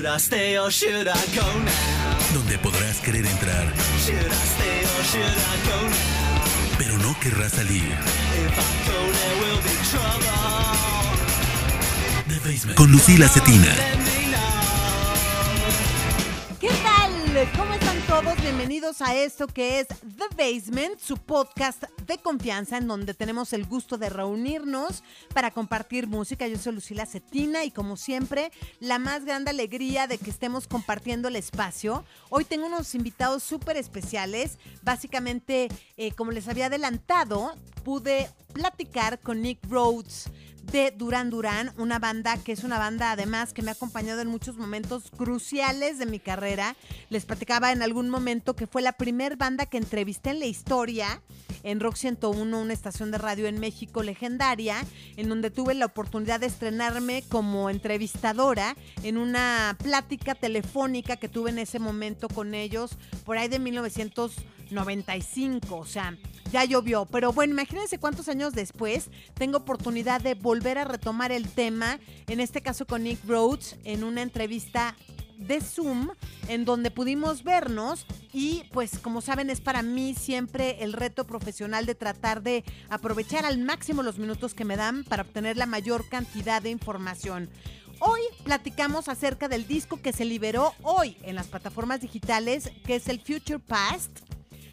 Should donde podrás querer entrar, pero no querrás salir. If I. Con Lucila Cetina. ¿Cómo están todos? Bienvenidos a esto que es The Basement, su podcast de confianza en donde tenemos el gusto de reunirnos para compartir música. Yo soy Lucila Cetina y como siempre, la más grande alegría de que estemos compartiendo el espacio. Hoy tengo unos invitados súper especiales. Básicamente, eh, como les había adelantado, pude platicar con Nick Rhodes de Duran Duran, una banda que es una banda además que me ha acompañado en muchos momentos cruciales de mi carrera. Les platicaba en algún momento que fue la primer banda que entrevisté en la historia en Rock 101, una estación de radio en México legendaria, en donde tuve la oportunidad de estrenarme como entrevistadora en una plática telefónica que tuve en ese momento con ellos, por ahí de 1995, o sea, ya llovió. Pero bueno, imagínense cuántos años después tengo oportunidad de volver a retomar el tema, en este caso con Nick Rhodes, en una entrevista de Zoom en donde pudimos vernos y pues como saben es para mí siempre el reto profesional de tratar de aprovechar al máximo los minutos que me dan para obtener la mayor cantidad de información. Hoy platicamos acerca del disco que se liberó hoy en las plataformas digitales, que es el Future Past.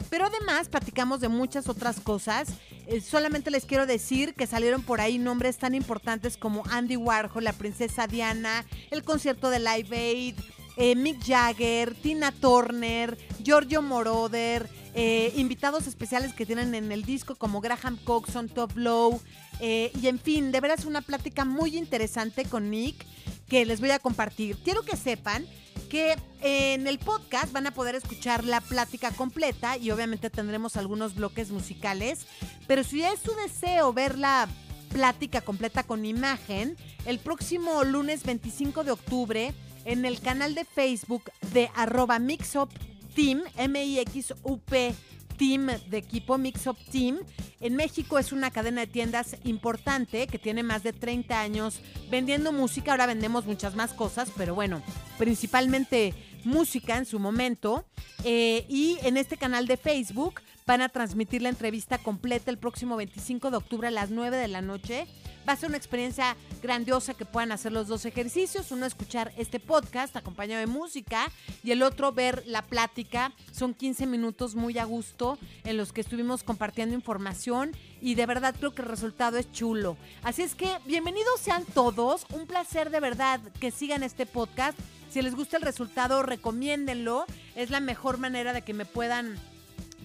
Pero además platicamos de muchas otras cosas. Eh, solamente les quiero decir que salieron por ahí nombres tan importantes como Andy Warhol, la princesa Diana, el concierto de Live Aid, eh, Mick Jagger, Tina Turner, Giorgio Moroder, eh, invitados especiales que tienen en el disco como Graham Coxon, Top Low. y en fin, de veras una plática muy interesante con Nick que les voy a compartir. Quiero que sepan que en el podcast van a poder escuchar la plática completa y obviamente tendremos algunos bloques musicales, pero si es su deseo ver la plática completa con imagen, el próximo lunes 25 de octubre en el canal de Facebook de arroba Mixup Team, M-I-X-U-P Team de equipo Mixup Team. En México es una cadena de tiendas importante que tiene más de 30 años vendiendo música. Ahora vendemos muchas más cosas, pero bueno, principalmente música en su momento. Eh, y en este canal de Facebook van a transmitir la entrevista completa el próximo 25 de octubre a las 9 de la noche. Va a ser una experiencia grandiosa que puedan hacer los dos ejercicios. Uno escuchar este podcast acompañado de música y el otro ver la plática. Son 15 minutos muy a gusto en los que estuvimos compartiendo información y de verdad creo que el resultado es chulo. Así es que bienvenidos sean todos. Un placer de verdad que sigan este podcast. Si les gusta el resultado, recomiéndenlo. Es la mejor manera de que me puedan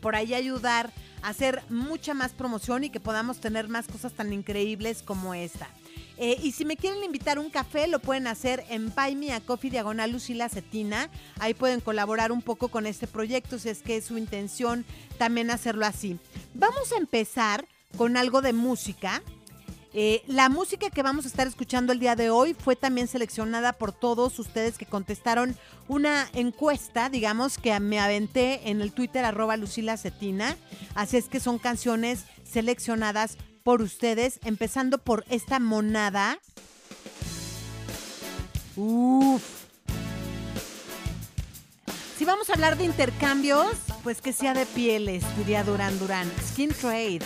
por ahí ayudar a hacer mucha más promoción y que podamos tener más cosas tan increíbles como esta. Eh, y si me quieren invitar un café, lo pueden hacer en Buy Me a Coffee Diagonal Lucila Cetina. Ahí pueden colaborar un poco con este proyecto, si es que es su intención también hacerlo así. Vamos a empezar con algo de música. Eh, la música que vamos a estar escuchando el día de hoy fue también seleccionada por todos ustedes que contestaron una encuesta, digamos, que me aventé en el Twitter arroba Lucila Cetina. Así es que son canciones seleccionadas por ustedes, empezando por esta monada. Uf. Si vamos a hablar de intercambios, pues que sea de pieles, diría Duran Duran. Skin Trade.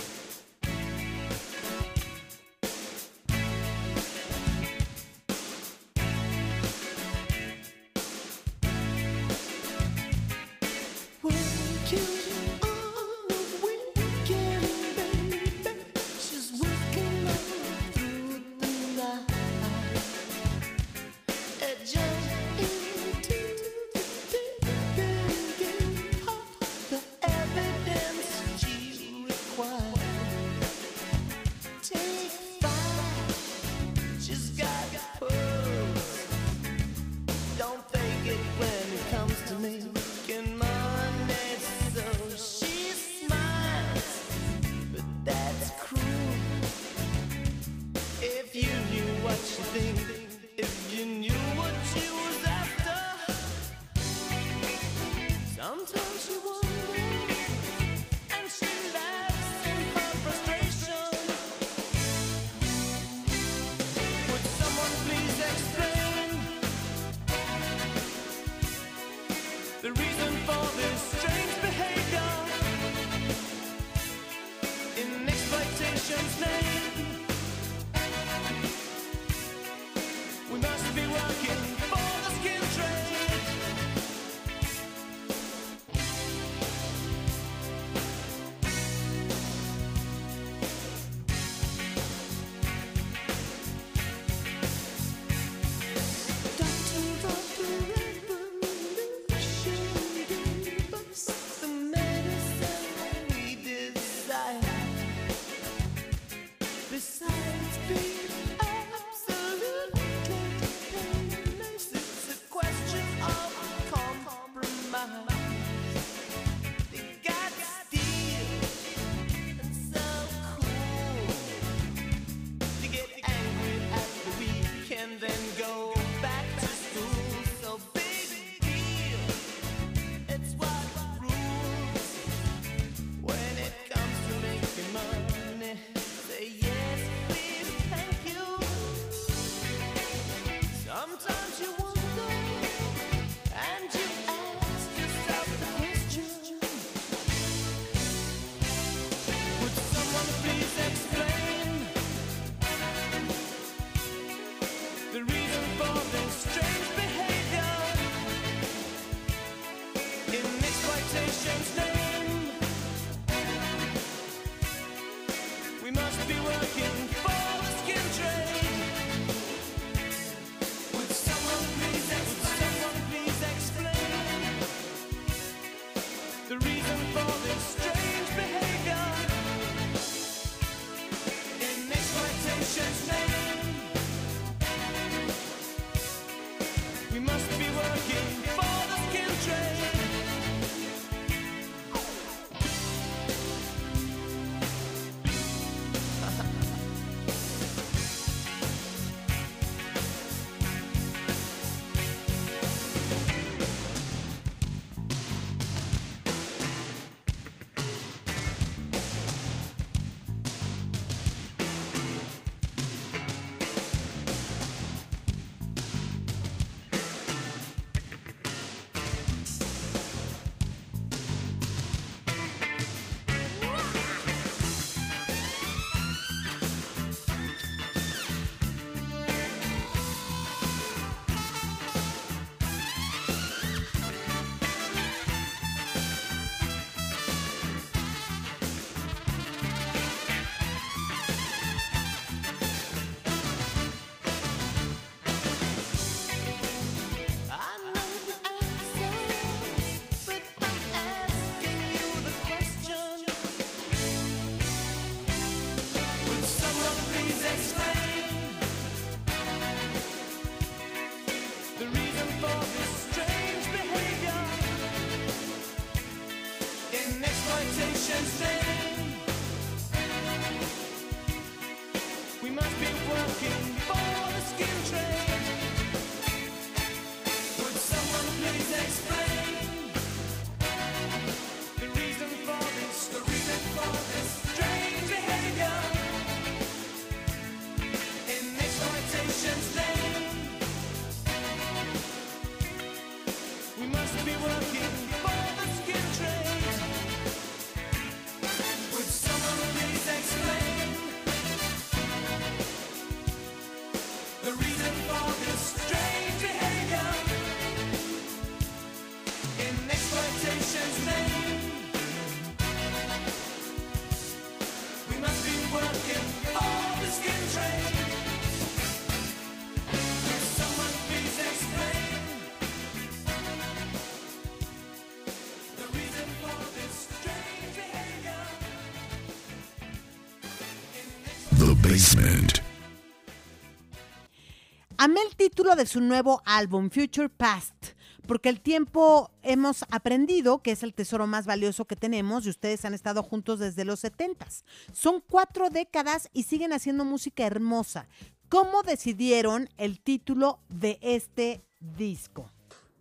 título de su nuevo álbum, Future Past, porque el tiempo hemos aprendido que es el tesoro más valioso que tenemos y ustedes han estado juntos desde los 70. Son cuatro décadas y siguen haciendo música hermosa. ¿Cómo decidieron el título de este disco?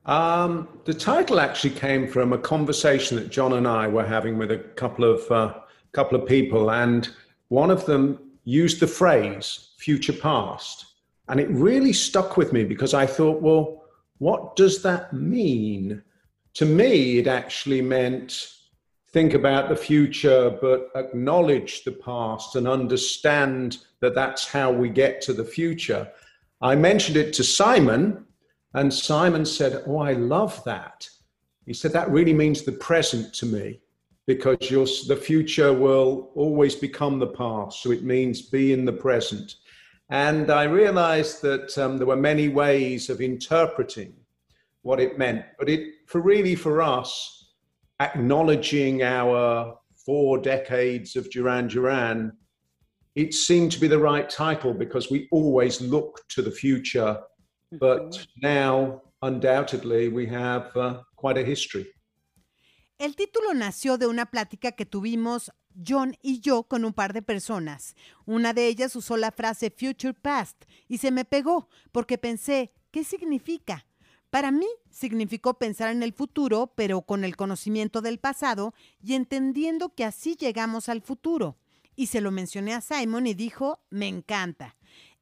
Um, the title actually came from a conversation that John and I were having with a couple of uh, couple of people, and one of them used the phrase "future past," And it really stuck with me because I thought, well, what does that mean? To me, it actually meant think about the future, but acknowledge the past and understand that that's how we get to the future. I mentioned it to Simon, and Simon said, Oh, I love that. He said, That really means the present to me because the future will always become the past. So it means be in the present. And I realized that um, there were many ways of interpreting what it meant, but it, for really for us, acknowledging our four decades of Duran Duran, it seemed to be the right title because we always look to the future. But now, undoubtedly, we have uh, quite a history. El título nació de una plática que tuvimos John y yo con un par de personas. Una de ellas usó la frase Future Past y se me pegó porque pensé, ¿qué significa? Para mí significó pensar en el futuro, pero con el conocimiento del pasado y entendiendo que así llegamos al futuro. Y se lo mencioné a Simon y dijo, me encanta.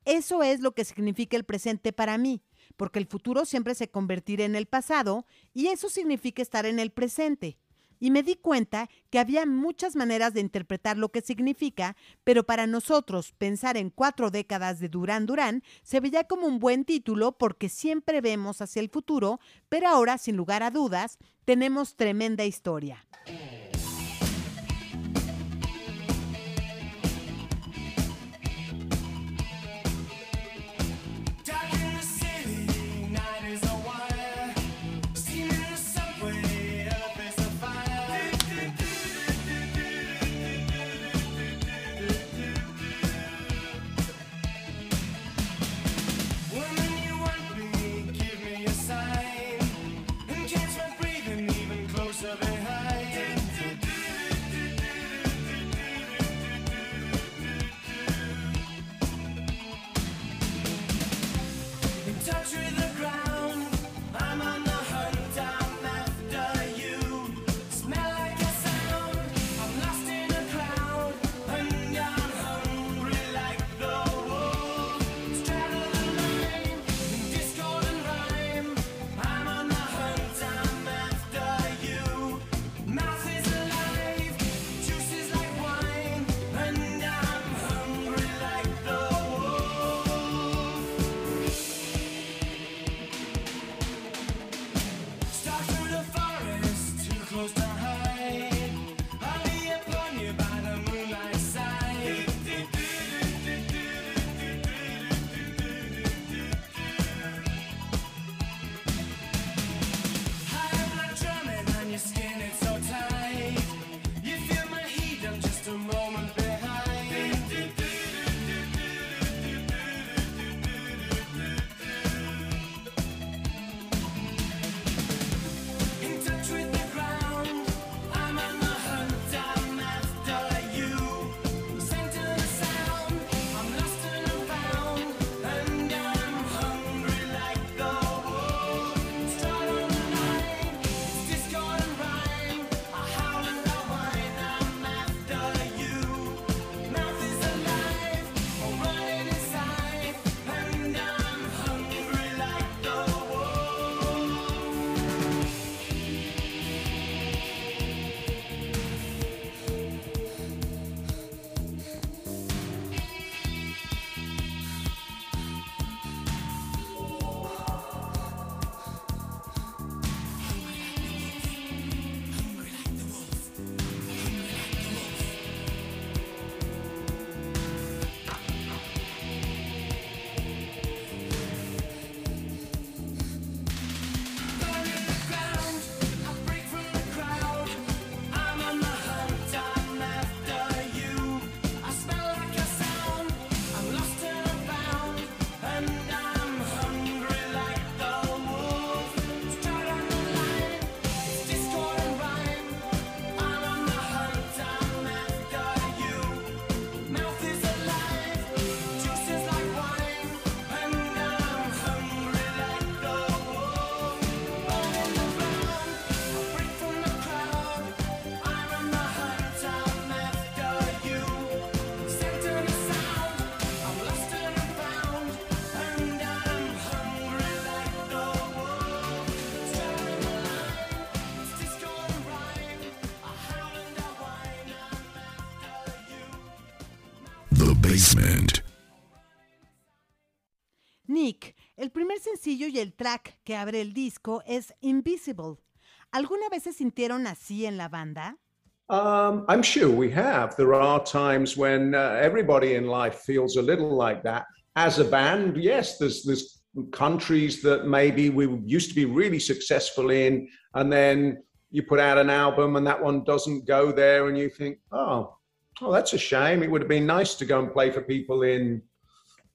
Eso es lo que significa el presente para mí, porque el futuro siempre se convertirá en el pasado y eso significa estar en el presente. Y me di cuenta que había muchas maneras de interpretar lo que significa, pero para nosotros pensar en cuatro décadas de Durán Durán se veía como un buen título porque siempre vemos hacia el futuro, pero ahora, sin lugar a dudas, tenemos tremenda historia. Y el track que abre el disco es Invisible. ¿Alguna vez se sintieron así en la banda? Um, I'm sure we have. There are times when uh, everybody in life feels a little like that. As a band, yes, there's there's countries that maybe we used to be really successful in, and then you put out an album and that one doesn't go there, and you think, oh, oh, that's a shame. It would have been nice to go and play for people in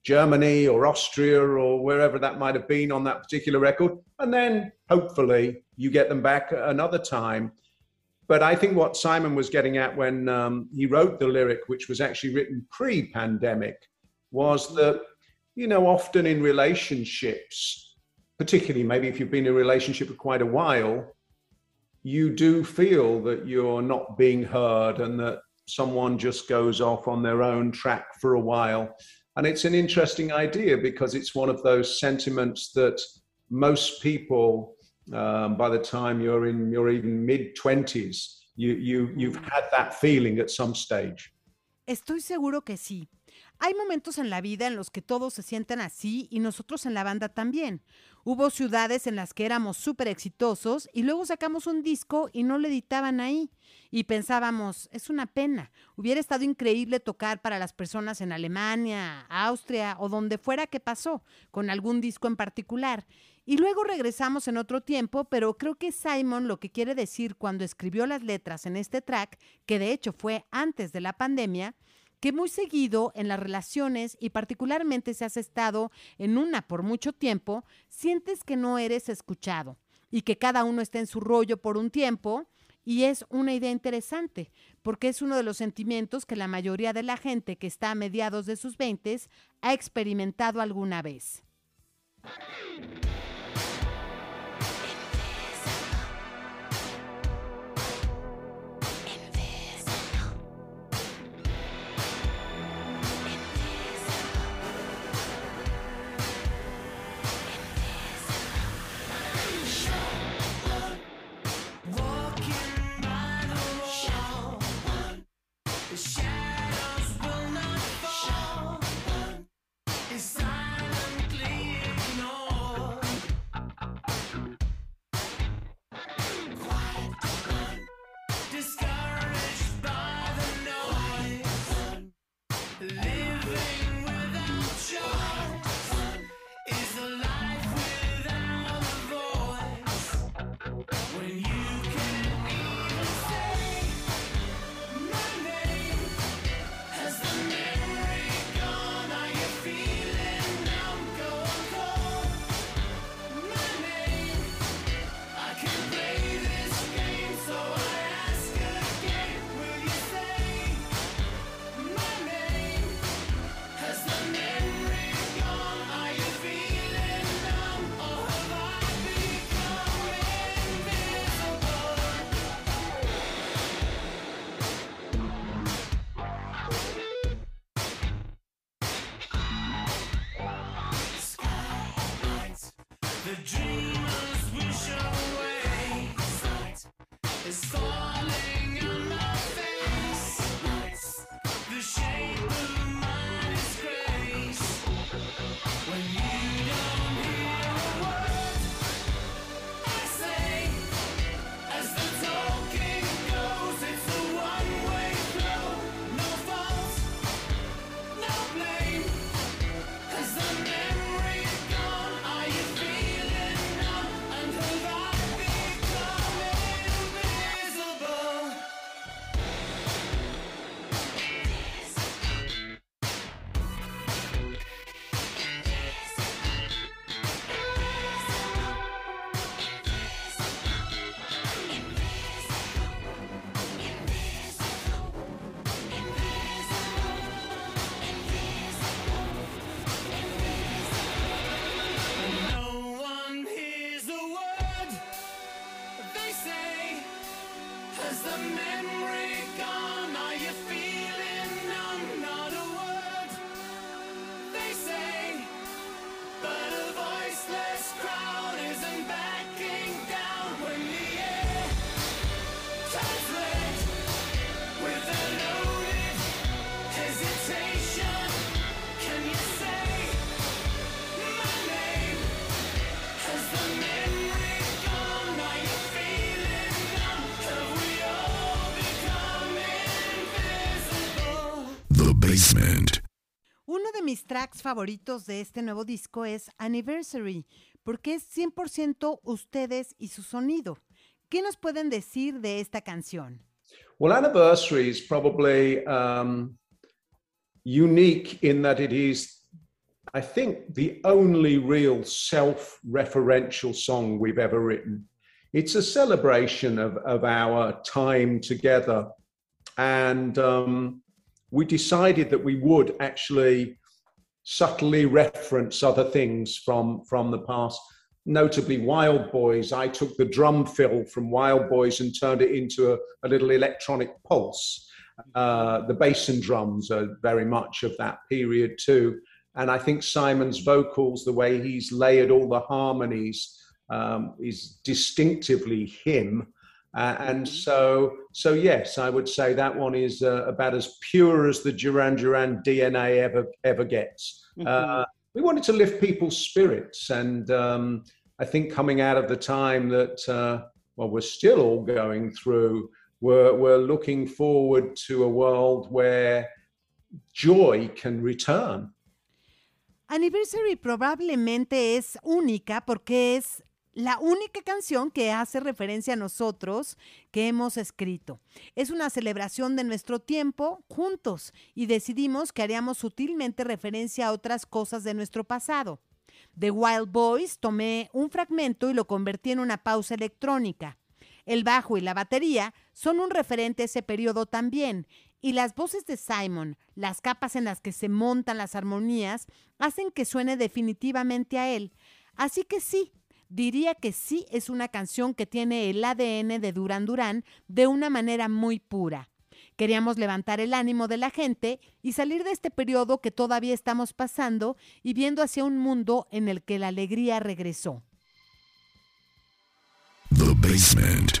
Germany or Austria or wherever that might have been on that particular record, and then hopefully you get them back another time. But I think what Simon was getting at when um, he wrote the lyric, which was actually written pre pandemic, was that, you know, often in relationships, particularly maybe if you've been in a relationship for quite a while, you do feel that you're not being heard and that someone just goes off on their own track for a while. And it's an interesting idea because it's one of those sentiments that most people um, by the time you're in your even mid 20s you, you you've had that feeling at some stage Estoy seguro que sí. Hay momentos en la vida en los que todos se sienten así y nosotros en la banda también. Hubo ciudades en las que éramos súper exitosos y luego sacamos un disco y no lo editaban ahí. Y pensábamos, es una pena, hubiera estado increíble tocar para las personas en Alemania, Austria o donde fuera que pasó, con algún disco en particular. Y luego regresamos en otro tiempo, pero creo que Simon lo que quiere decir cuando escribió las letras en este track, que de hecho fue antes de la pandemia, que muy seguido en las relaciones y particularmente si has estado en una por mucho tiempo, sientes que no eres escuchado y que cada uno está en su rollo por un tiempo. Y es una idea interesante, porque es uno de los sentimientos que la mayoría de la gente que está a mediados de sus 20 ha experimentado alguna vez. Has the memory gone? Are you feeling basement. Uno de mis tracks favoritos de este nuevo disco es Anniversary, porque es 100% ustedes y su sonido. ¿Qué nos pueden decir de esta canción? Well, Anniversary is probably um, unique in that it is, I think, the only real self referential song we've ever written. It's a celebration of, of our time together. And um, we decided that we would actually subtly reference other things from, from the past, notably Wild Boys. I took the drum fill from Wild Boys and turned it into a, a little electronic pulse. Uh, the bass and drums are very much of that period too. And I think Simon's vocals, the way he's layered all the harmonies, um, is distinctively him. Uh, and so, so yes, I would say that one is uh, about as pure as the Duran Duran DNA ever ever gets. Uh, we wanted to lift people's spirits, and um, I think coming out of the time that uh, well, we're still all going through, we're we're looking forward to a world where joy can return. Anniversary probablemente es única porque es la única canción que hace referencia a nosotros que hemos escrito. Es una celebración de nuestro tiempo juntos y decidimos que haríamos sutilmente referencia a otras cosas de nuestro pasado. De Wild Boys tomé un fragmento y lo convertí en una pausa electrónica. El bajo y la batería son un referente a ese periodo también, y las voces de Simon, las capas en las que se montan las armonías, hacen que suene definitivamente a él. Así que sí, diría que sí es una canción que tiene el ADN de Duran Duran de una manera muy pura. Queríamos levantar el ánimo de la gente y salir de este periodo que todavía estamos pasando y viendo hacia un mundo en el que la alegría regresó. The basement.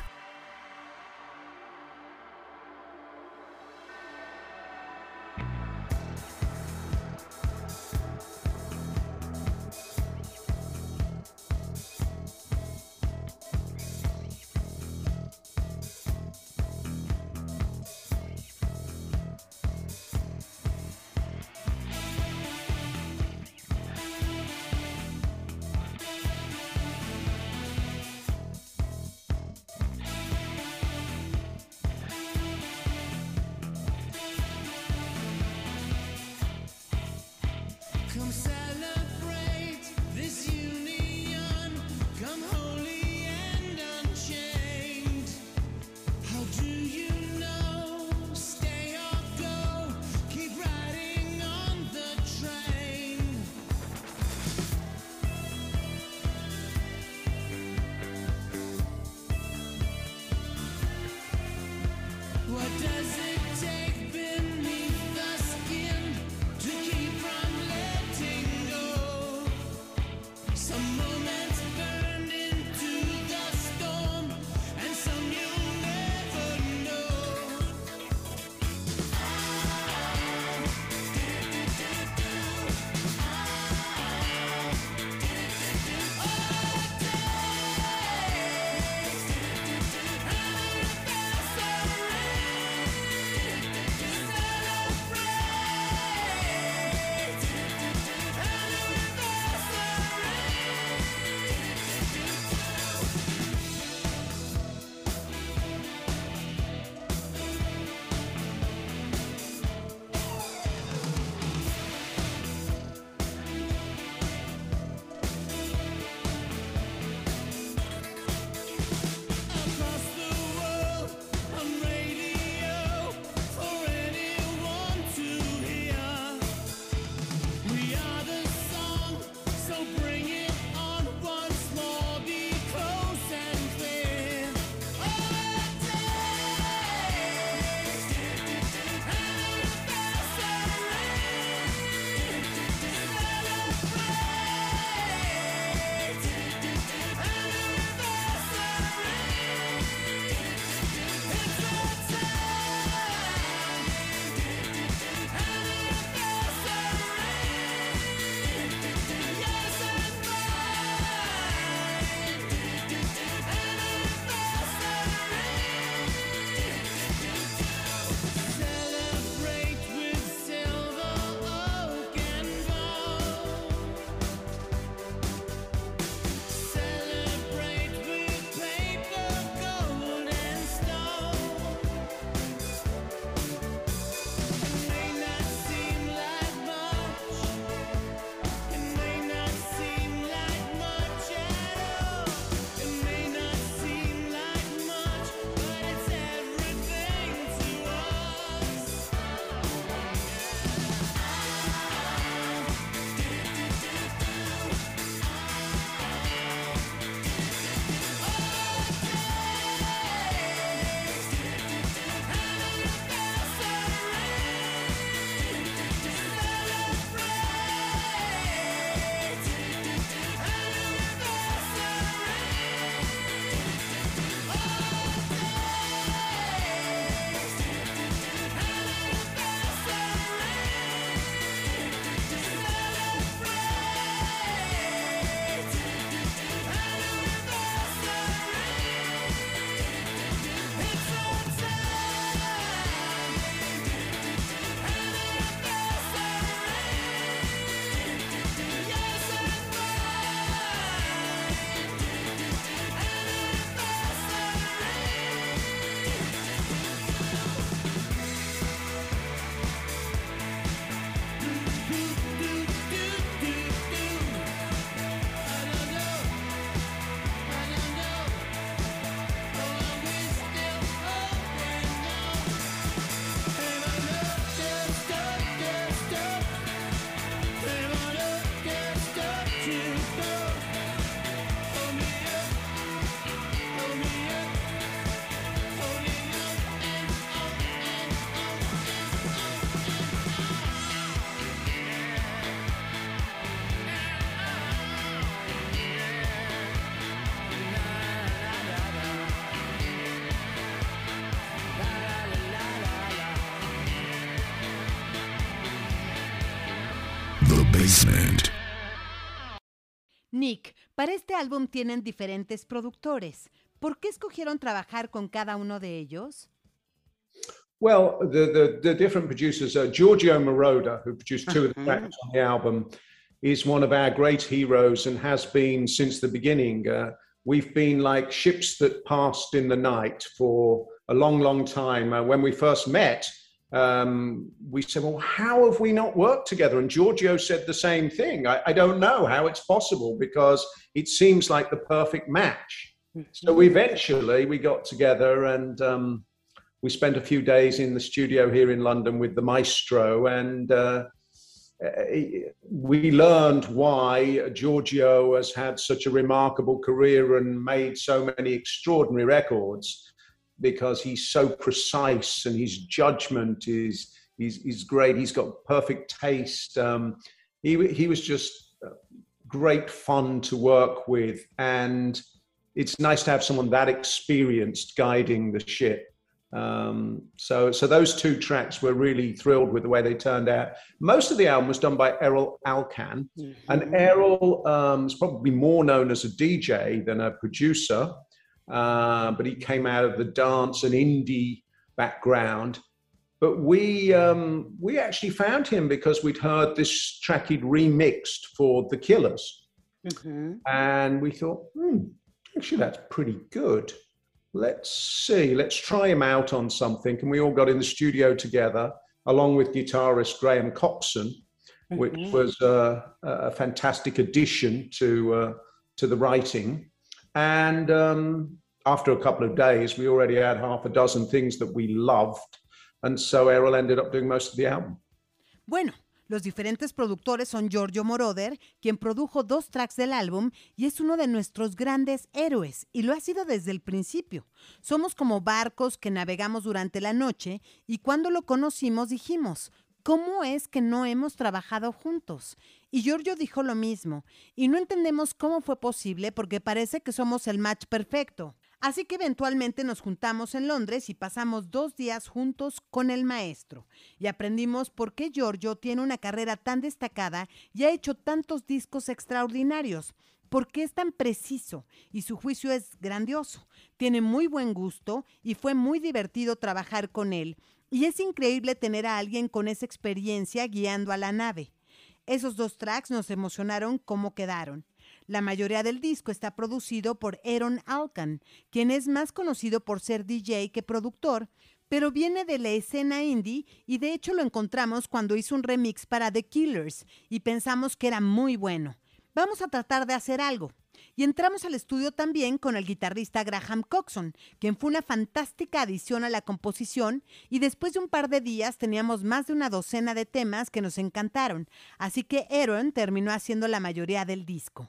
Álbum tienen diferentes productores. ¿Por qué escogieron trabajar con cada uno de ellos? Well, the, the, the different producers, uh, Giorgio Moroder, who produced two of the tracks on the album, is one of our great heroes and has been since the beginning. Uh, we've been like ships that passed in the night for a long, long time. Uh, when we first met, um, we said, Well, how have we not worked together? And Giorgio said the same thing. I, I don't know how it's possible because it seems like the perfect match. So eventually we got together and um, we spent a few days in the studio here in London with the maestro, and uh, we learned why Giorgio has had such a remarkable career and made so many extraordinary records because he's so precise and his judgment is is, is great. He's got perfect taste. Um, he he was just uh, great fun to work with, and it's nice to have someone that experienced guiding the ship. Um, so, so those two tracks were really thrilled with the way they turned out. Most of the album was done by Errol Alkan, and Errol um, is probably more known as a DJ than a producer, uh, but he came out of the dance and indie background. But we um, we actually found him because we'd heard this track he'd remixed for the Killers, and we thought, hmm, actually that's pretty good let's see, let's try him out on something. And we all got in the studio together, along with guitarist Graham Coxon, which was uh, a fantastic addition to uh, to the writing. And um, after a couple of days, we already had half a dozen things that we loved, and so Errol ended up doing most of the album. Bueno, los diferentes productores son Giorgio Moroder, quien produjo dos tracks del álbum y es uno de nuestros grandes héroes, y lo ha sido desde el principio. Somos como barcos que navegamos durante la noche y cuando lo conocimos dijimos, ¿cómo es que no hemos trabajado juntos? Y Giorgio dijo lo mismo, y no entendemos cómo fue posible porque parece que somos el match perfecto. Así que eventualmente nos juntamos en Londres y pasamos dos días juntos con el maestro. Y aprendimos por qué Giorgio tiene una carrera tan destacada y ha hecho tantos discos extraordinarios. Porque es tan preciso y su juicio es grandioso. Tiene muy buen gusto y fue muy divertido trabajar con él. Y es increíble tener a alguien con esa experiencia guiando a la nave. Esos dos tracks nos emocionaron cómo quedaron. La mayoría del disco está producido por Aaron Alkan, quien es más conocido por ser DJ que productor, pero viene de la escena indie y de hecho lo encontramos cuando hizo un remix para The Killers y pensamos que era muy bueno. Vamos a tratar de hacer algo. Y entramos al estudio también con el guitarrista Graham Coxon, quien fue una fantástica adición a la composición y después de un par de días teníamos más de una docena de temas que nos encantaron, así que Aaron terminó haciendo la mayoría del disco.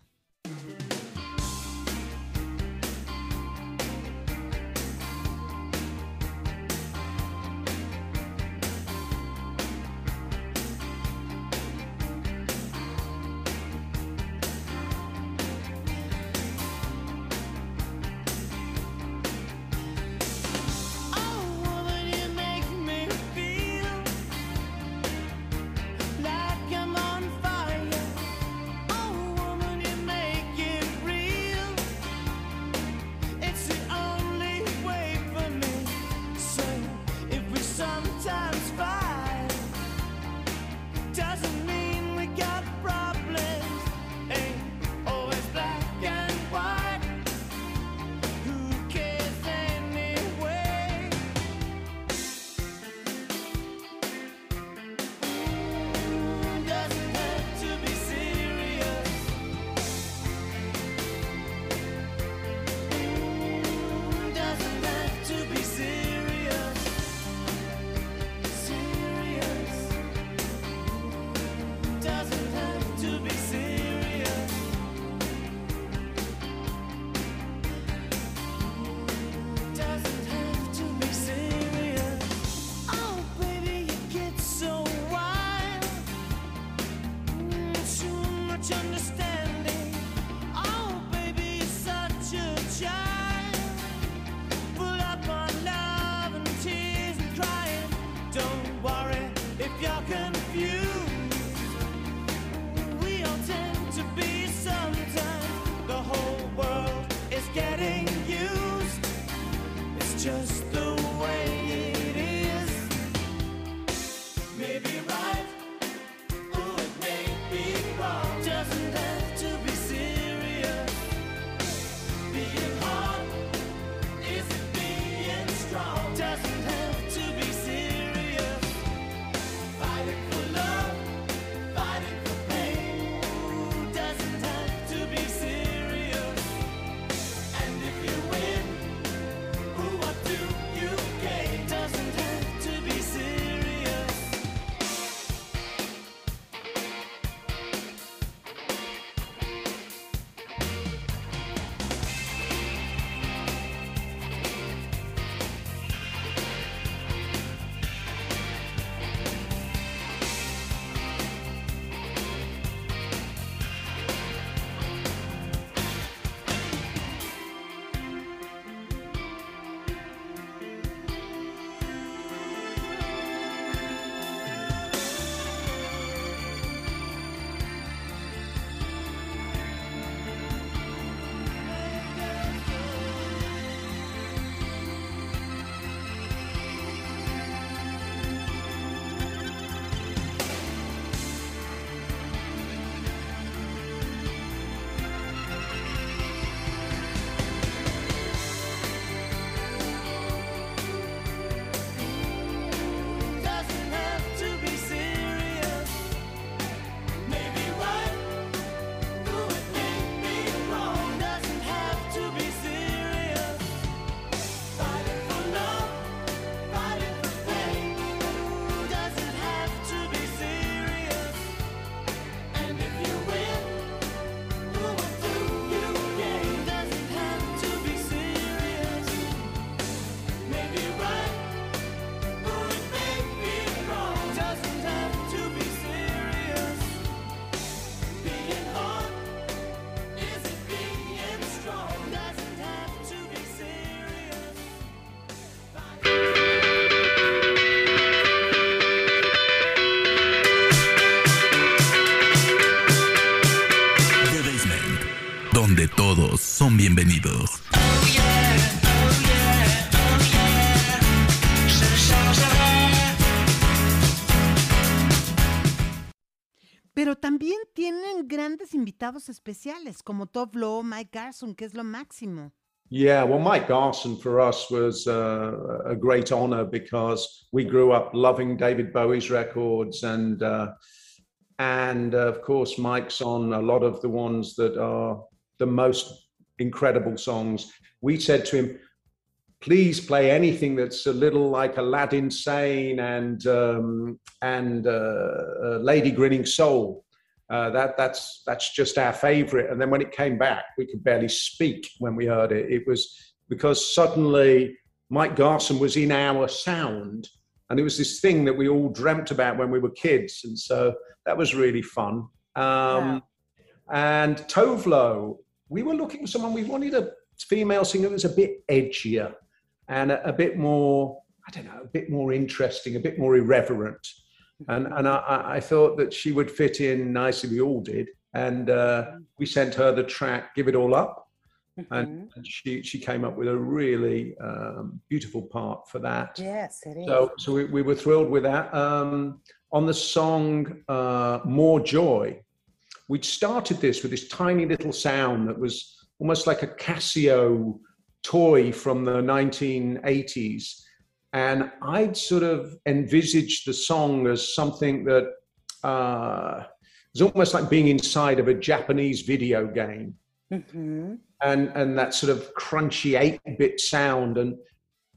Bienvenidos. Pero también tienen grandes invitados especiales como Top Low, Mike Garson, que es lo máximo. Yeah, well, Mike Garson for us was uh, a great honor because we grew up loving David Bowie's records, and uh, and uh, of course Mike's on a lot of the ones that are the most incredible songs. We said to him, "Please play anything that's a little like Aladdin Sane and um, and uh, uh, Lady Grinning Soul." Uh, that that's that's just our favorite. And then when it came back, we could barely speak when we heard it. It was because suddenly Mike Garson was in our sound, and it was this thing that we all dreamt about when we were kids, and so that was really fun. Um, And Tovlo, we were looking for someone. We wanted a female singer that was a bit edgier and a, a bit more, I don't know, a bit more interesting, a bit more irreverent and and I, I- thought that she would fit in nicely. We all did, and uh, we sent her the track "Give It All Up," and, and she she came up with a really um, beautiful part for that. Yes, it is. So so we, we were thrilled with that. Um, on the song uh, "More Joy," we'd started this with this tiny little sound that was almost like a Casio toy from the 1980s. And I'd sort of envisaged the song as something that uh, was almost like being inside of a Japanese video game. hmm And, and that sort of crunchy 8 bit sound. And,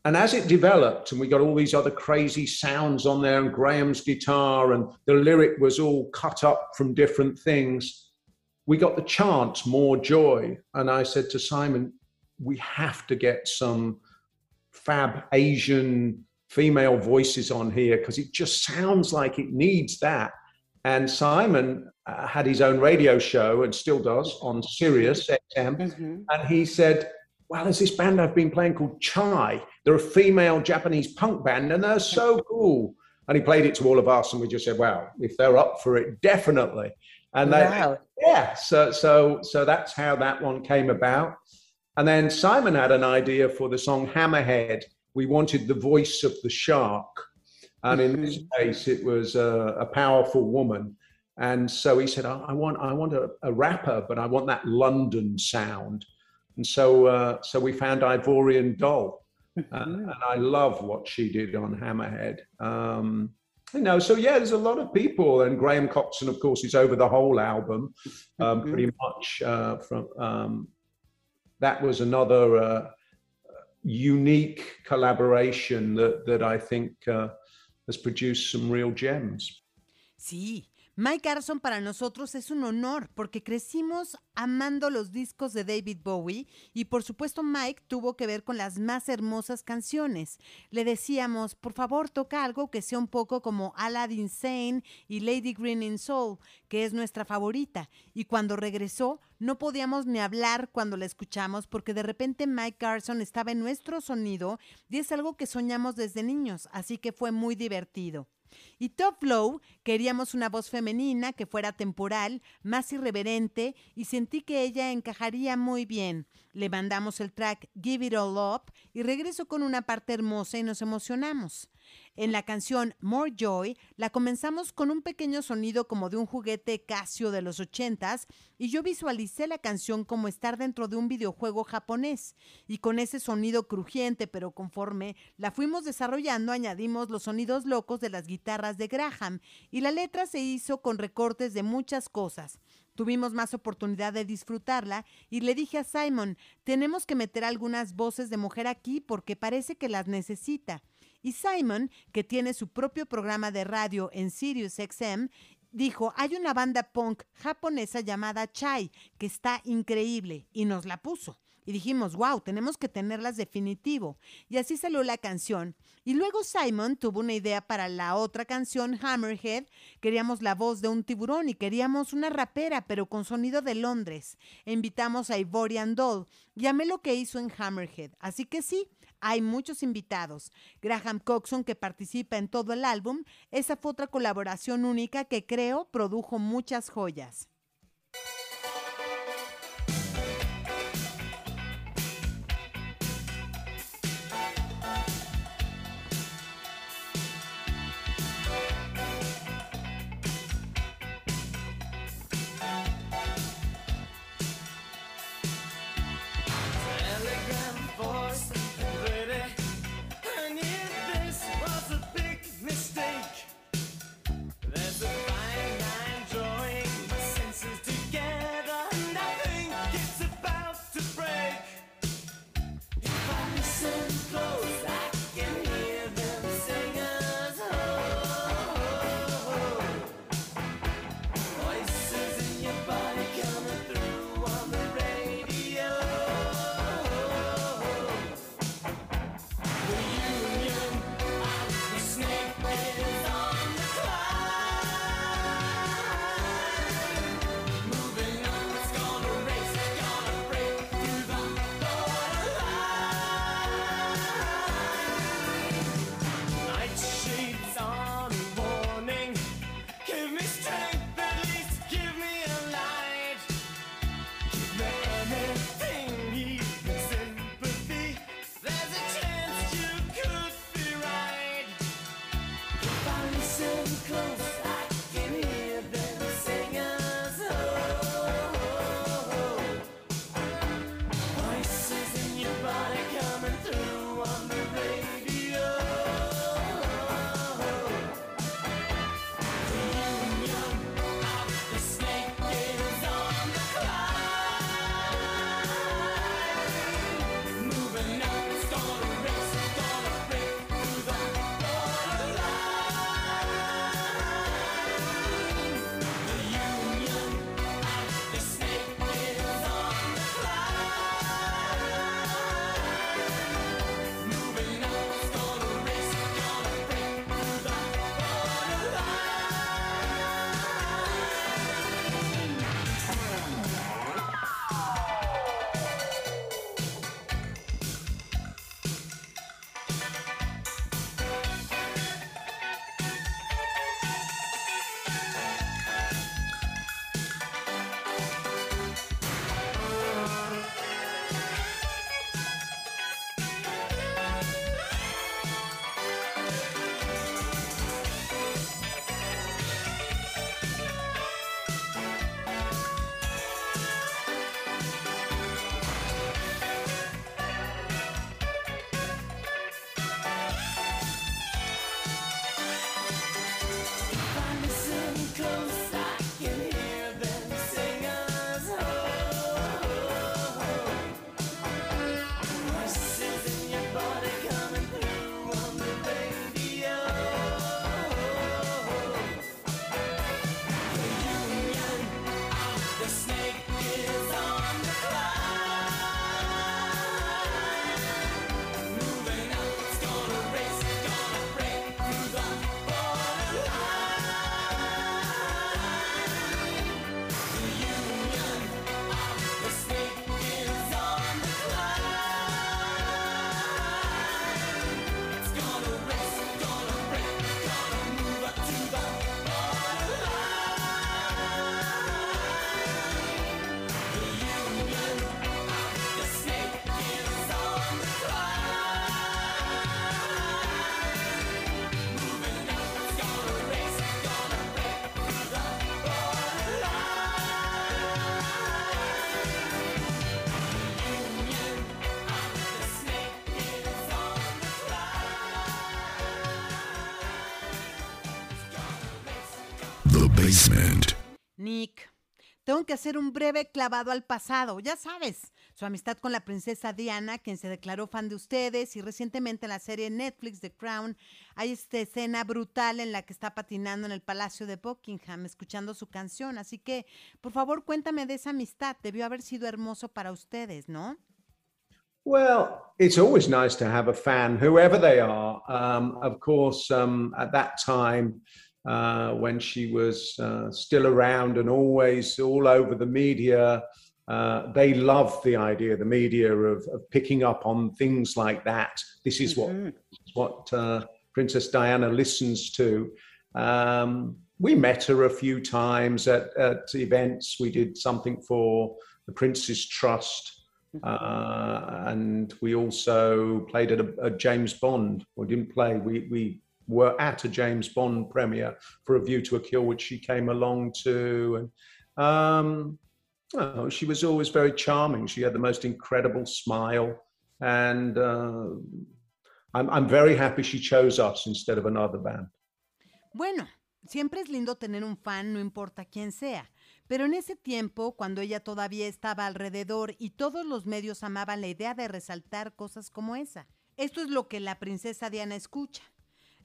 and as it developed, and we got all these other crazy sounds on there, and Graham's guitar, and the lyric was all cut up from different things, we got the chant, More Joy. And I said to Simon, we have to get some fab Asian female voices on here because it just sounds like it needs that. And Simon uh, had his own radio show and still does on Sirius XM. hmm And he said, Well, there's this band I've been playing called Chai. They're a female Japanese punk band and they're so cool. And he played it to all of us, and we just said, Well, if they're up for it, definitely. And they, Wow. yeah, so so so that's how that one came about. And then Simon had an idea for the song Hammerhead, we wanted the voice of the shark. And in this mm-hmm. case, it was a, a powerful woman. And so he said, I, I want, I want a, a rapper, but I want that London sound. And so, uh, so we found Ivorian Doll. Uh, and I love what she did on Hammerhead. Um, you know, so yeah, there's a lot of people, and Graham Coxon, of course, is over the whole album, um, pretty much. Uh, from um, that was another uh, unique collaboration that that I think uh, has produced some real gems. Sí, Mike Garson para nosotros es un honor porque crecimos amando los discos de David Bowie y por supuesto Mike tuvo que ver con las más hermosas canciones. Le decíamos, por favor toca algo que sea un poco como Aladdin Sane y Lady Green in Soul, que es nuestra favorita. Y cuando regresó no podíamos ni hablar cuando la escuchamos porque de repente Mike Garson estaba en nuestro sonido y es algo que soñamos desde niños, así que fue muy divertido. Y Top Flow queríamos una voz femenina que fuera temporal, más irreverente y sentí que ella encajaría muy bien. Le mandamos el track Give It All Up y regresó con una parte hermosa y nos emocionamos. En la canción More Joy la comenzamos con un pequeño sonido como de un juguete Casio de los ochentas y yo visualicé la canción como estar dentro de un videojuego japonés y con ese sonido crujiente pero conforme la fuimos desarrollando añadimos los sonidos locos de las guitarras de Graham y la letra se hizo con recortes de muchas cosas. Tuvimos más oportunidad de disfrutarla y le dije a Simon, tenemos que meter algunas voces de mujer aquí porque parece que las necesita. Y Simon, que tiene su propio programa de radio en Sirius XM, dijo, hay una banda punk japonesa llamada Chai, que está increíble, y nos la puso. Y dijimos, wow, tenemos que tenerlas definitivo. Y así salió la canción. Y luego Simon tuvo una idea para la otra canción, Hammerhead. Queríamos la voz de un tiburón y queríamos una rapera, pero con sonido de Londres. Invitamos a Ivorian Doll. Llamé lo que hizo en Hammerhead. Así que sí, hay muchos invitados. Graham Coxon, que participa en todo el álbum, esa fue otra colaboración única que creo produjo muchas joyas. Basement. Nick, tengo que hacer un breve clavado al pasado, ya sabes, su amistad con la princesa Diana, quien se declaró fan de ustedes, y recientemente en la serie Netflix The Crown hay esta escena brutal en la que está patinando en el Palacio de Buckingham, escuchando su canción, así que, por favor, cuéntame de esa amistad, debió haber sido hermoso para ustedes, ¿no? Well, it's always nice to have a fan, whoever they are. Um, of course, um, at that time, uh, when she was uh, still around and always all over the media, uh, they loved the idea, the media, of, of picking up on things like that. This is what what uh, Princess Diana listens to. Um, we met her a few times at, at events. We did something for the Prince's Trust. Uh, and we also played at a, a James Bond, or didn't play. We we were at a James Bond premiere for A View to a Kill, which she came along to, and um, oh, she was always very charming. She had the most incredible smile, and uh, I'm I'm very happy she chose us instead of another band. Bueno, siempre es lindo tener un fan, no importa quién sea. Pero en ese tiempo, cuando ella todavía estaba alrededor y todos los medios amaban la idea de resaltar cosas como esa. Esto es lo que la princesa Diana escucha.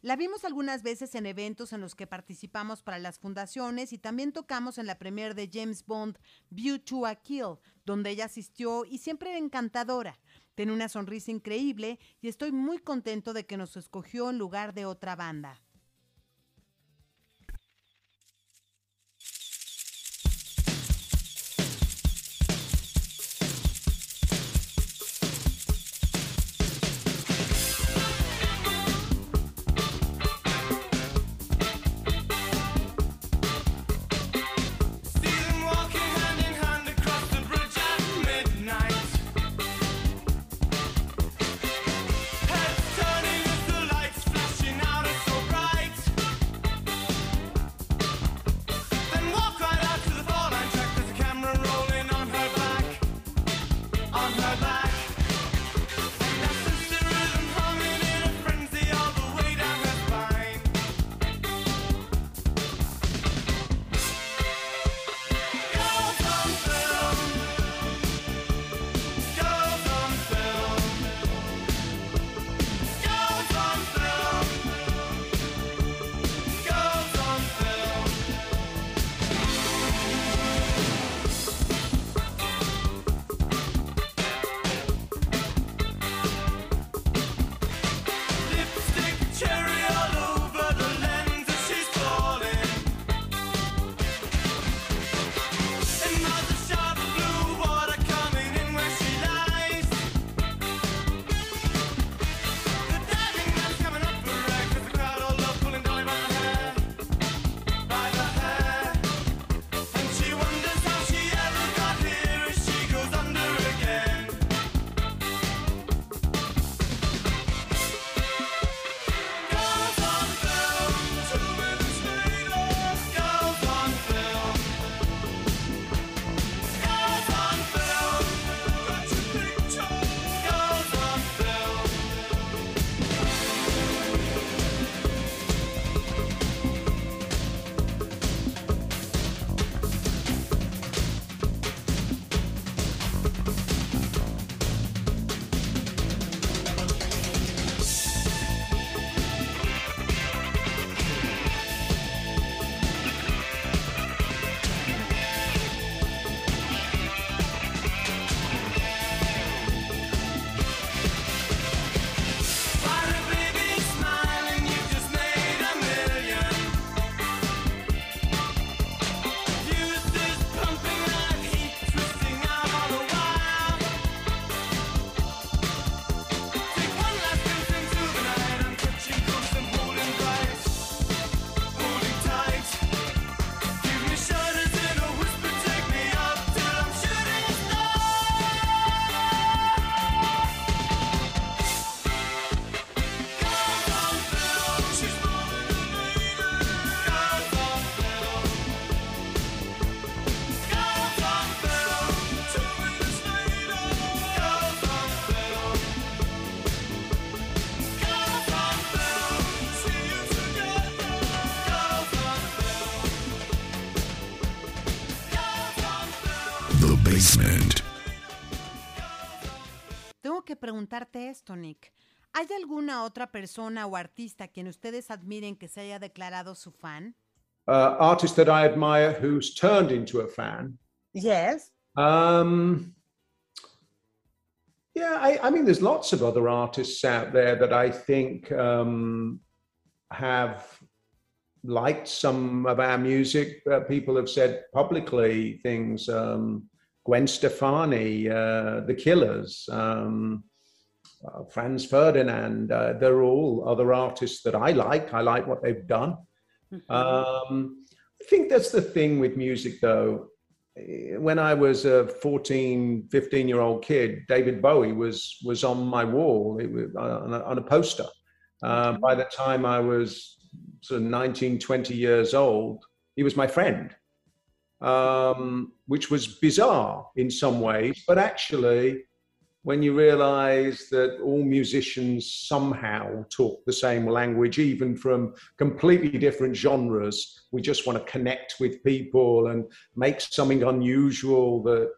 La vimos algunas veces en eventos en los que participamos para las fundaciones y también tocamos en la premier de James Bond, View to a Kill, donde ella asistió y siempre era encantadora. Tiene una sonrisa increíble y estoy muy contento de que nos escogió en lugar de otra banda. Esto, Nick. ¿Hay alguna otra persona o artista a quien ustedes admiren que se haya declarado su fan? Uh, artist that I admire who's turned into a fan. Yes. Um, yeah, I, I mean, there's lots of other artists out there that I think um, have liked some of our music. Uh, people have said publicly things. Um, Gwen Stefani, uh, The Killers, um, uh, Franz Ferdinand. Uh, they're all other artists that I like. I like what they've done. Um, I think that's the thing with music, though. Eh, When I was a 14, 15 year old kid, David Bowie was was on my wall was, uh, on, a, on a poster. Uh, by the time I was sort of 19, 20 years old, he was my friend, um, which was bizarre in some ways. But actually, when you realize that all musicians somehow talk the same language, even from completely different genres, we just want to connect with people and make something unusual that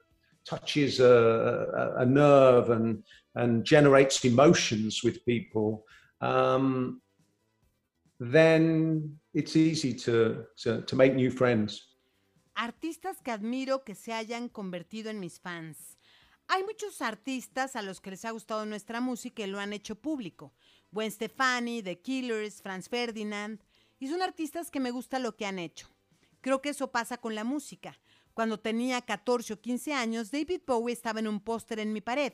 touches a, a, nerve and, and generates emotions with people, um, then it's easy to, to, to make new friends. Artistas que admiro que se hayan convertido en mis fans. Hay muchos artistas a los que les ha gustado nuestra música y lo han hecho público. Gwen Stefani, The Killers, Franz Ferdinand. Y son artistas que me gusta lo que han hecho. Creo que eso pasa con la música. Cuando tenía 14 o 15 años, David Bowie estaba en un póster en mi pared.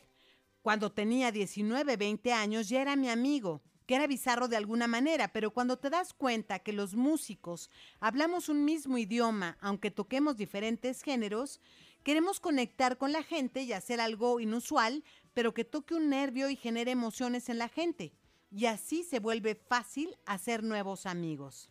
Cuando tenía 19, 20 años ya era mi amigo, que era bizarro de alguna manera, pero cuando te das cuenta que los músicos hablamos un mismo idioma, aunque toquemos diferentes géneros, queremos conectar con la gente y hacer algo inusual, pero que toque un nervio y genere emociones en la gente. Y así se vuelve fácil hacer nuevos amigos.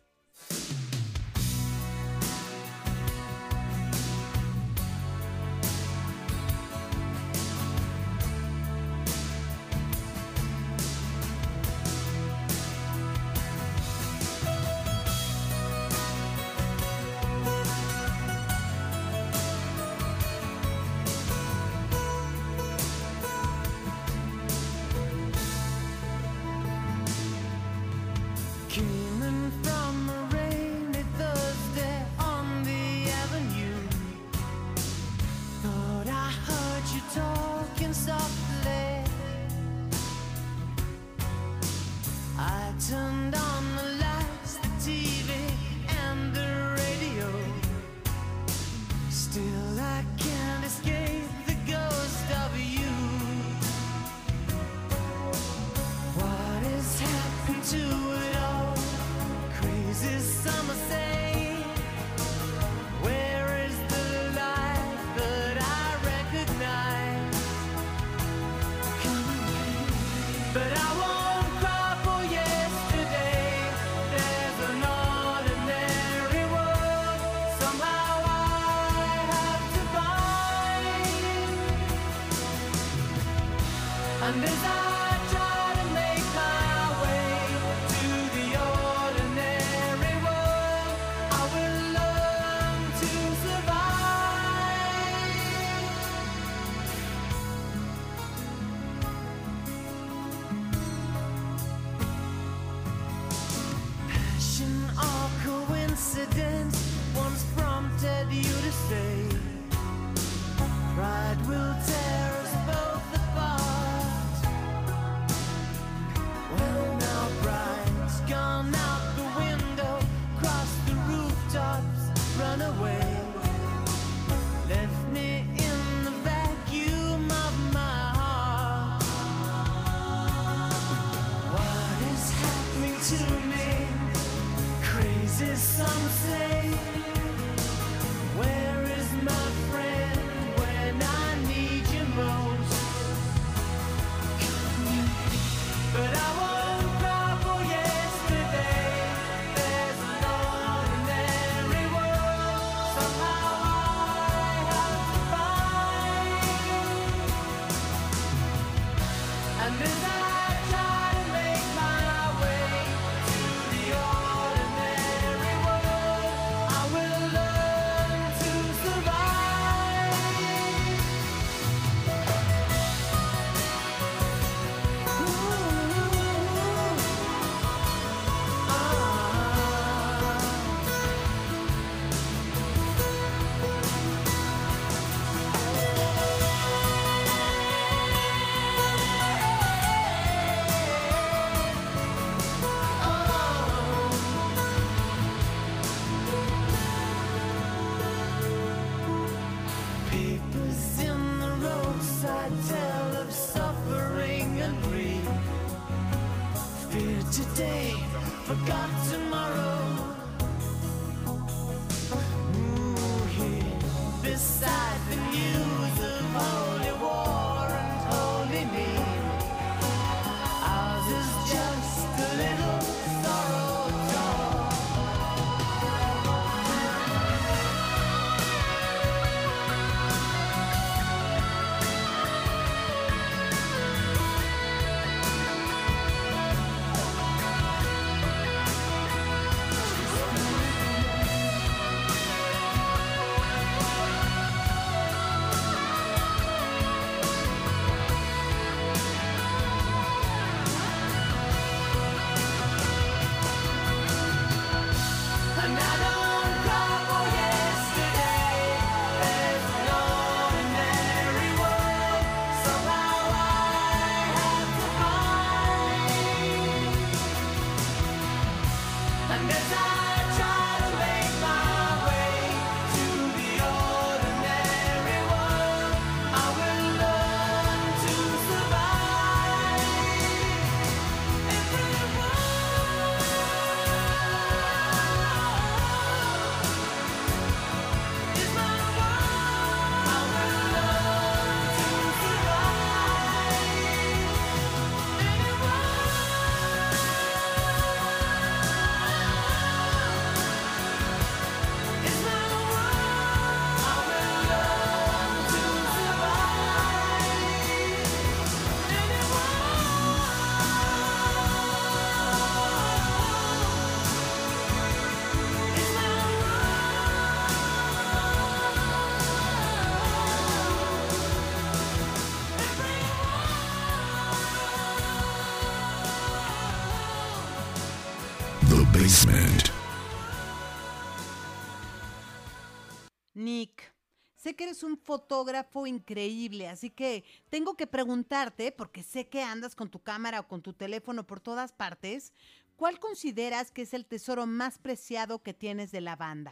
Que eres un fotógrafo increíble, así que tengo que preguntarte, porque sé que andas con tu cámara o con tu teléfono por todas partes, ¿cuál consideras que es el tesoro más preciado que tienes de la banda?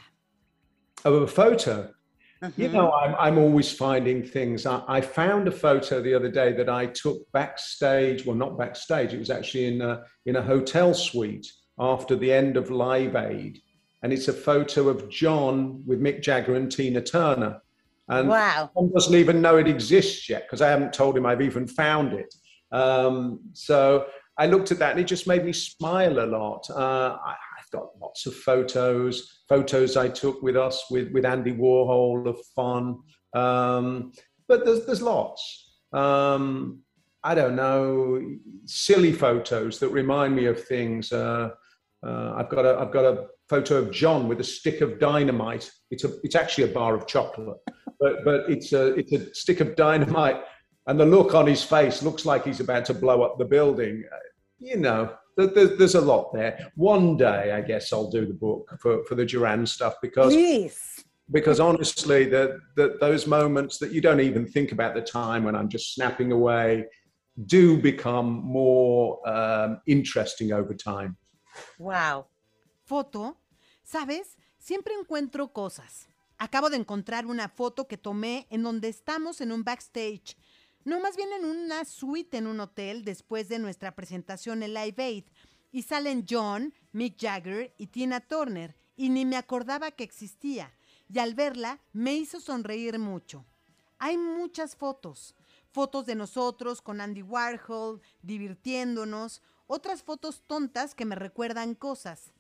a photo. You know, I'm, I'm always finding things. I, I found a photo the other day that I took backstage. Well, not backstage. It was actually in a, in a hotel suite after the end of Live Aid, and it's a photo of John with Mick Jagger and Tina Turner. And Wow. Tom doesn't even know it exists yet because I haven't told him I've even found it. Um, so I looked at that and it just made me smile a lot. Uh, I, I've got lots of photos, photos I took with us with, with Andy Warhol of fun. Um, but there's, there's lots. Um, I don't know, silly photos that remind me of things. Uh, uh, I've got a I've got a photo of John with a stick of dynamite. It's a it's actually a bar of chocolate, but but it's a it's a stick of dynamite, and the look on his face looks like he's about to blow up the building. You know, there's there's a lot there. One day, I guess I'll do the book for for the Duran stuff because Please. because honestly, that that those moments that you don't even think about the time when I'm just snapping away do become more um, interesting over time. Wow. ¿Foto? ¿Sabes? Siempre encuentro cosas. Acabo de encontrar una foto que tomé en donde estamos en un backstage. No, más bien en una suite en un hotel después de nuestra presentación en Live Aid. Y salen John, Mick Jagger y Tina Turner. Y ni me acordaba que existía. Y al verla me hizo sonreír mucho. Hay muchas fotos. Fotos de nosotros con Andy Warhol, divirtiéndonos. Otras fotos tontas que me recuerdan cosas.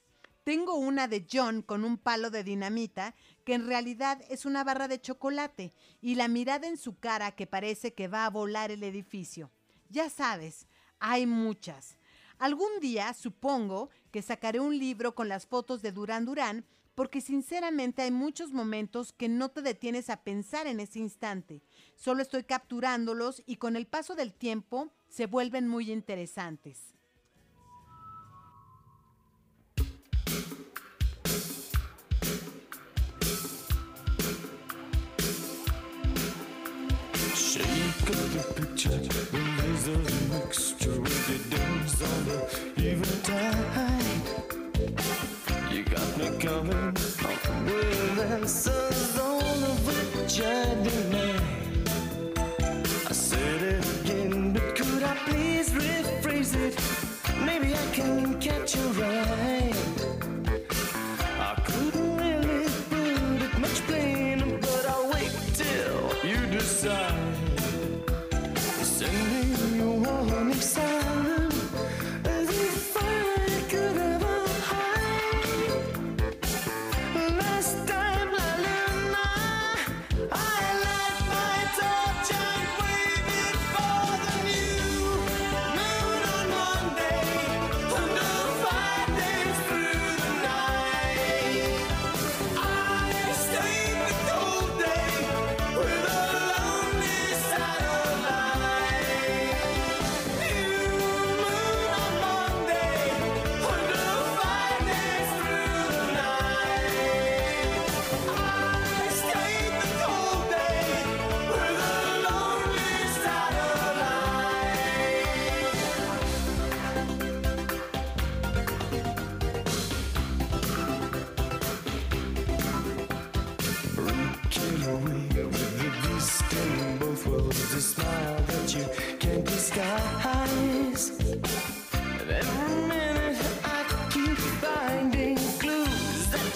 Tengo una de John con un palo de dinamita que en realidad es una barra de chocolate y la mirada en su cara que parece que va a volar el edificio. Ya sabes, hay muchas. Algún día supongo que sacaré un libro con las fotos de Durán Durán porque sinceramente hay muchos momentos que no te detienes a pensar en ese instante. Solo estoy capturándolos y con el paso del tiempo se vuelven muy interesantes. The picture, raise a mixture with your dance on the even tide. You got me coming with answers all of which. I said it again, but could I please rephrase it? Maybe I can catch your eye.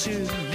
too.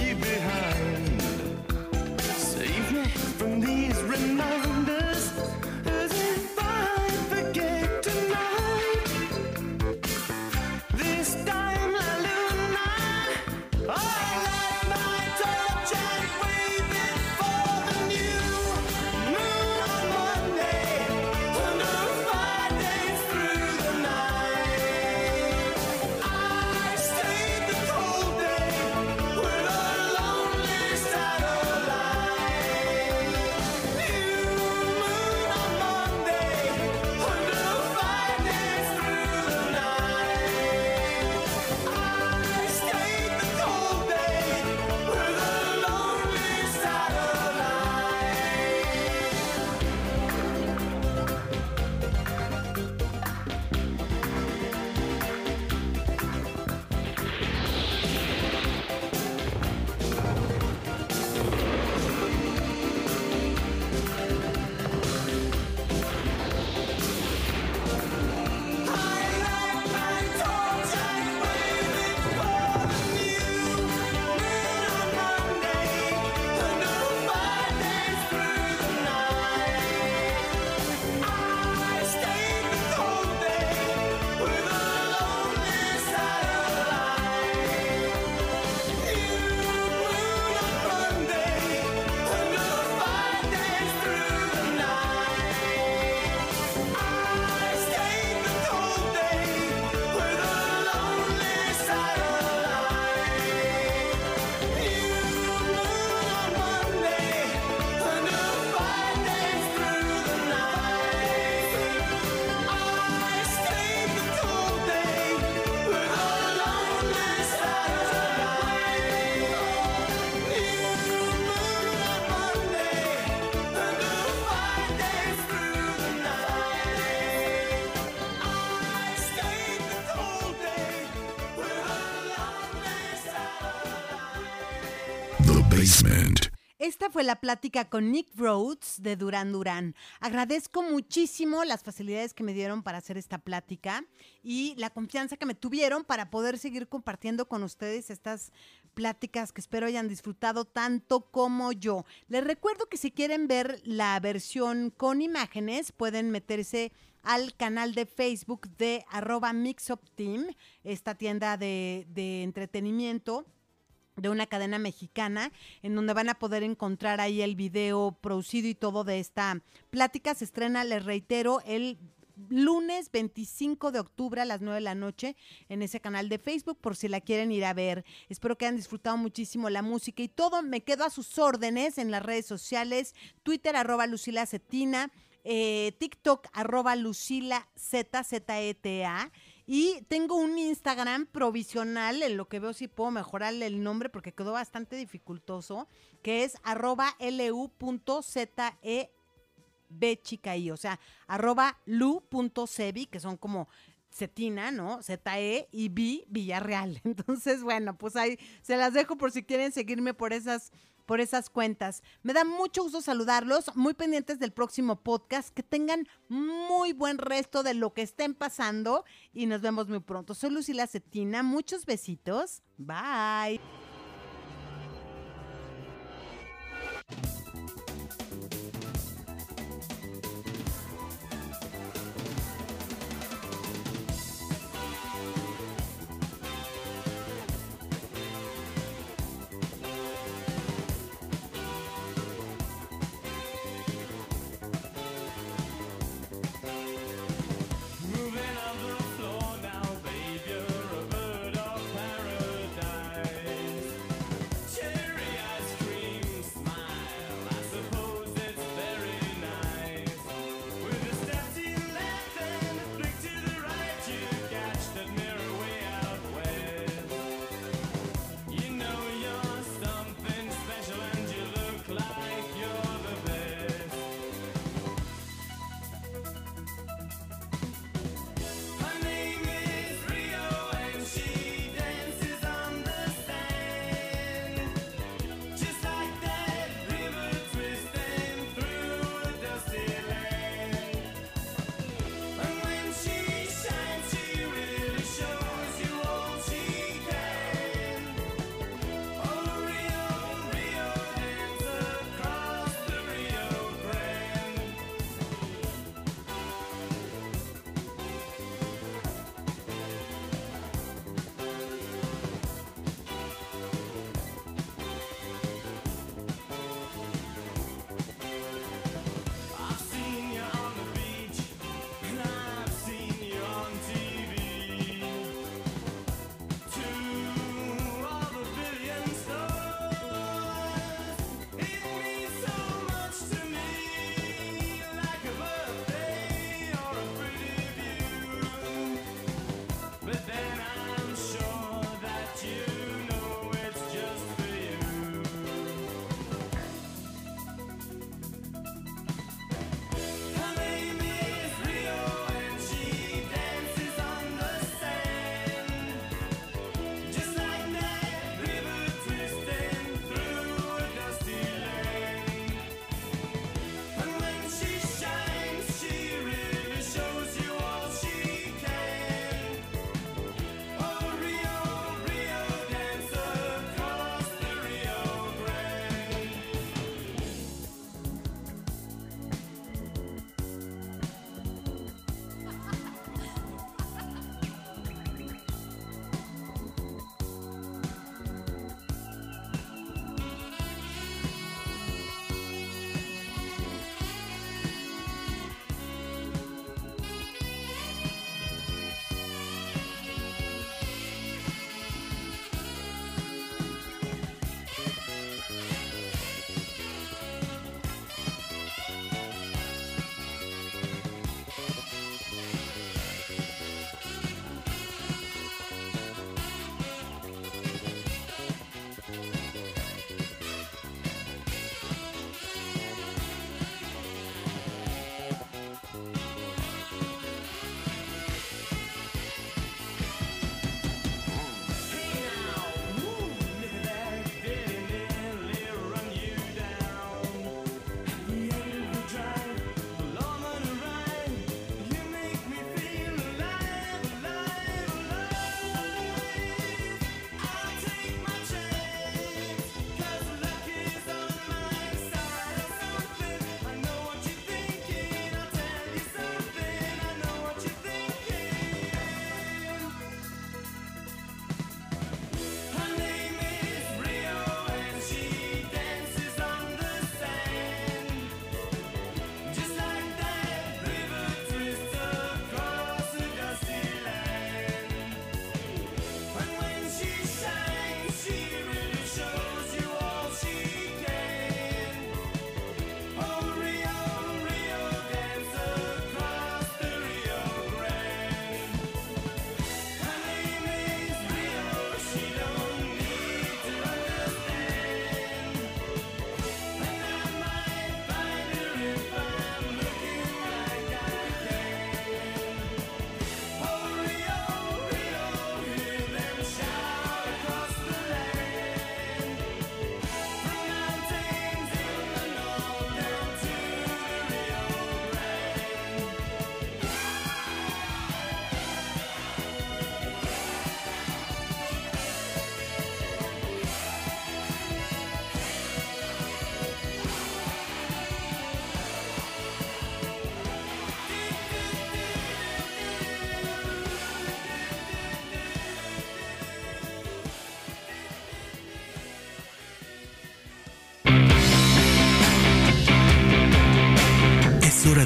Fue la plática con Nick Rhodes de Duran Duran. Agradezco muchísimo las facilidades que me dieron para hacer esta plática y la confianza que me tuvieron para poder seguir compartiendo con ustedes estas pláticas que espero hayan disfrutado tanto como yo. Les recuerdo que si quieren ver la versión con imágenes, pueden meterse al canal de Facebook de arroba Mixup Team, esta tienda de, de entretenimiento de una cadena mexicana, en donde van a poder encontrar ahí el video producido y todo de esta plática. Se estrena, les reitero, el lunes 25 de octubre a las 9 de la noche en ese canal de Facebook por si la quieren ir a ver. Espero que hayan disfrutado muchísimo la música y todo. Me quedo a sus órdenes en las redes sociales, Twitter arroba Lucila Cetina, eh, TikTok arroba Lucila Z, Z, E, T, A. Y tengo un Instagram provisional, en lo que veo si puedo mejorarle el nombre porque quedó bastante dificultoso, que es arroba lu.ze o sea, arroba que son como Cetina, ¿no? Z-E y B Villarreal. Entonces, bueno, pues ahí se las dejo por si quieren seguirme por esas por esas cuentas. Me da mucho gusto saludarlos, muy pendientes del próximo podcast, que tengan muy buen resto de lo que estén pasando y nos vemos muy pronto. Soy Lucila Cetina, muchos besitos, bye.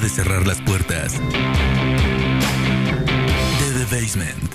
Cerrar las puertas de The Basement.